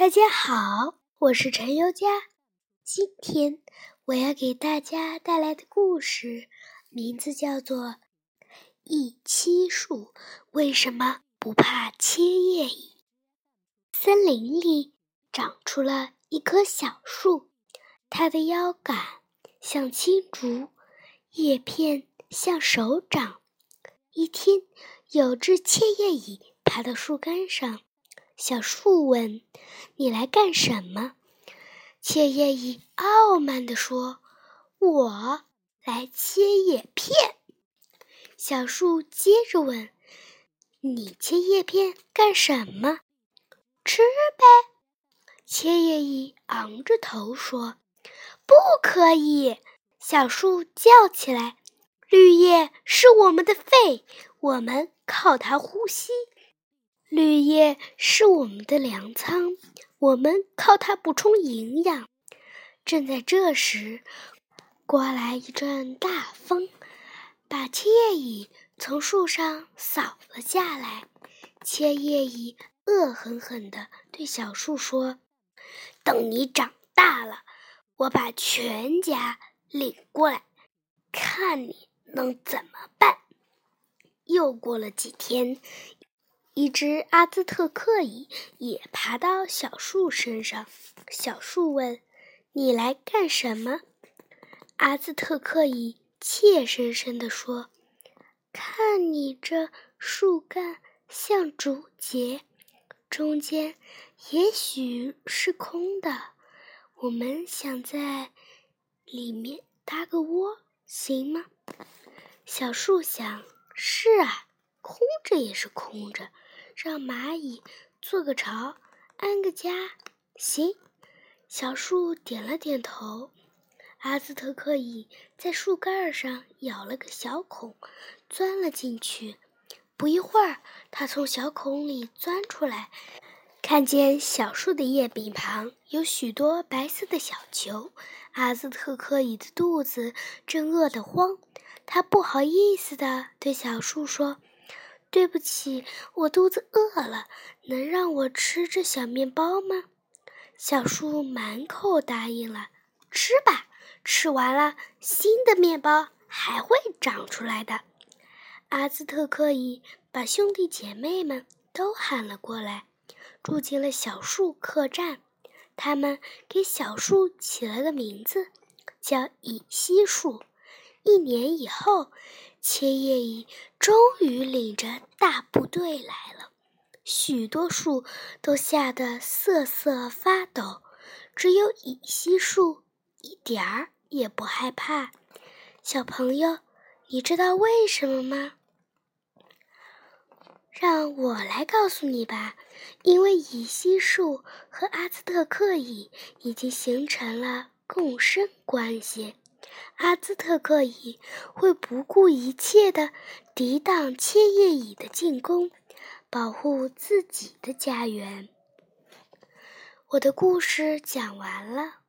大家好，我是陈优佳。今天我要给大家带来的故事名字叫做《一漆树为什么不怕切叶蚁》。森林里长出了一棵小树，它的腰杆像青竹，叶片像手掌。一天，有只切叶蚁爬到树干上。小树问：“你来干什么？”切叶蚁傲慢地说：“我来切叶片。”小树接着问：“你切叶片干什么？”“吃呗。”切叶蚁昂着头说：“不可以！”小树叫起来：“绿叶是我们的肺，我们靠它呼吸。”绿叶是我们的粮仓，我们靠它补充营养。正在这时，刮来一阵大风，把千叶蚁从树上扫了下来。千叶蚁恶狠狠地对小树说：“等你长大了，我把全家领过来，看你能怎么办。”又过了几天。一只阿兹特克蚁也爬到小树身上。小树问：“你来干什么？”阿兹特克蚁怯生生地说：“看你这树干像竹节，中间也许是空的。我们想在里面搭个窝，行吗？”小树想：“是啊。”空着也是空着，让蚂蚁做个巢，安个家，行。小树点了点头。阿兹特克蚁在树干上咬了个小孔，钻了进去。不一会儿，它从小孔里钻出来，看见小树的叶柄旁有许多白色的小球。阿兹特克蚁的肚子正饿得慌，它不好意思地对小树说。对不起，我肚子饿了，能让我吃这小面包吗？小树满口答应了。吃吧，吃完了，新的面包还会长出来的。阿兹特克蚁把兄弟姐妹们都喊了过来，住进了小树客栈。他们给小树起了个名字，叫蚁西树。一年以后。切叶蚁终于领着大部队来了，许多树都吓得瑟瑟发抖，只有蚁西树一点儿也不害怕。小朋友，你知道为什么吗？让我来告诉你吧。因为蚁西树和阿兹特克蚁已经形成了共生关系。阿兹特克蚁会不顾一切地抵挡千叶蚁的进攻，保护自己的家园。我的故事讲完了。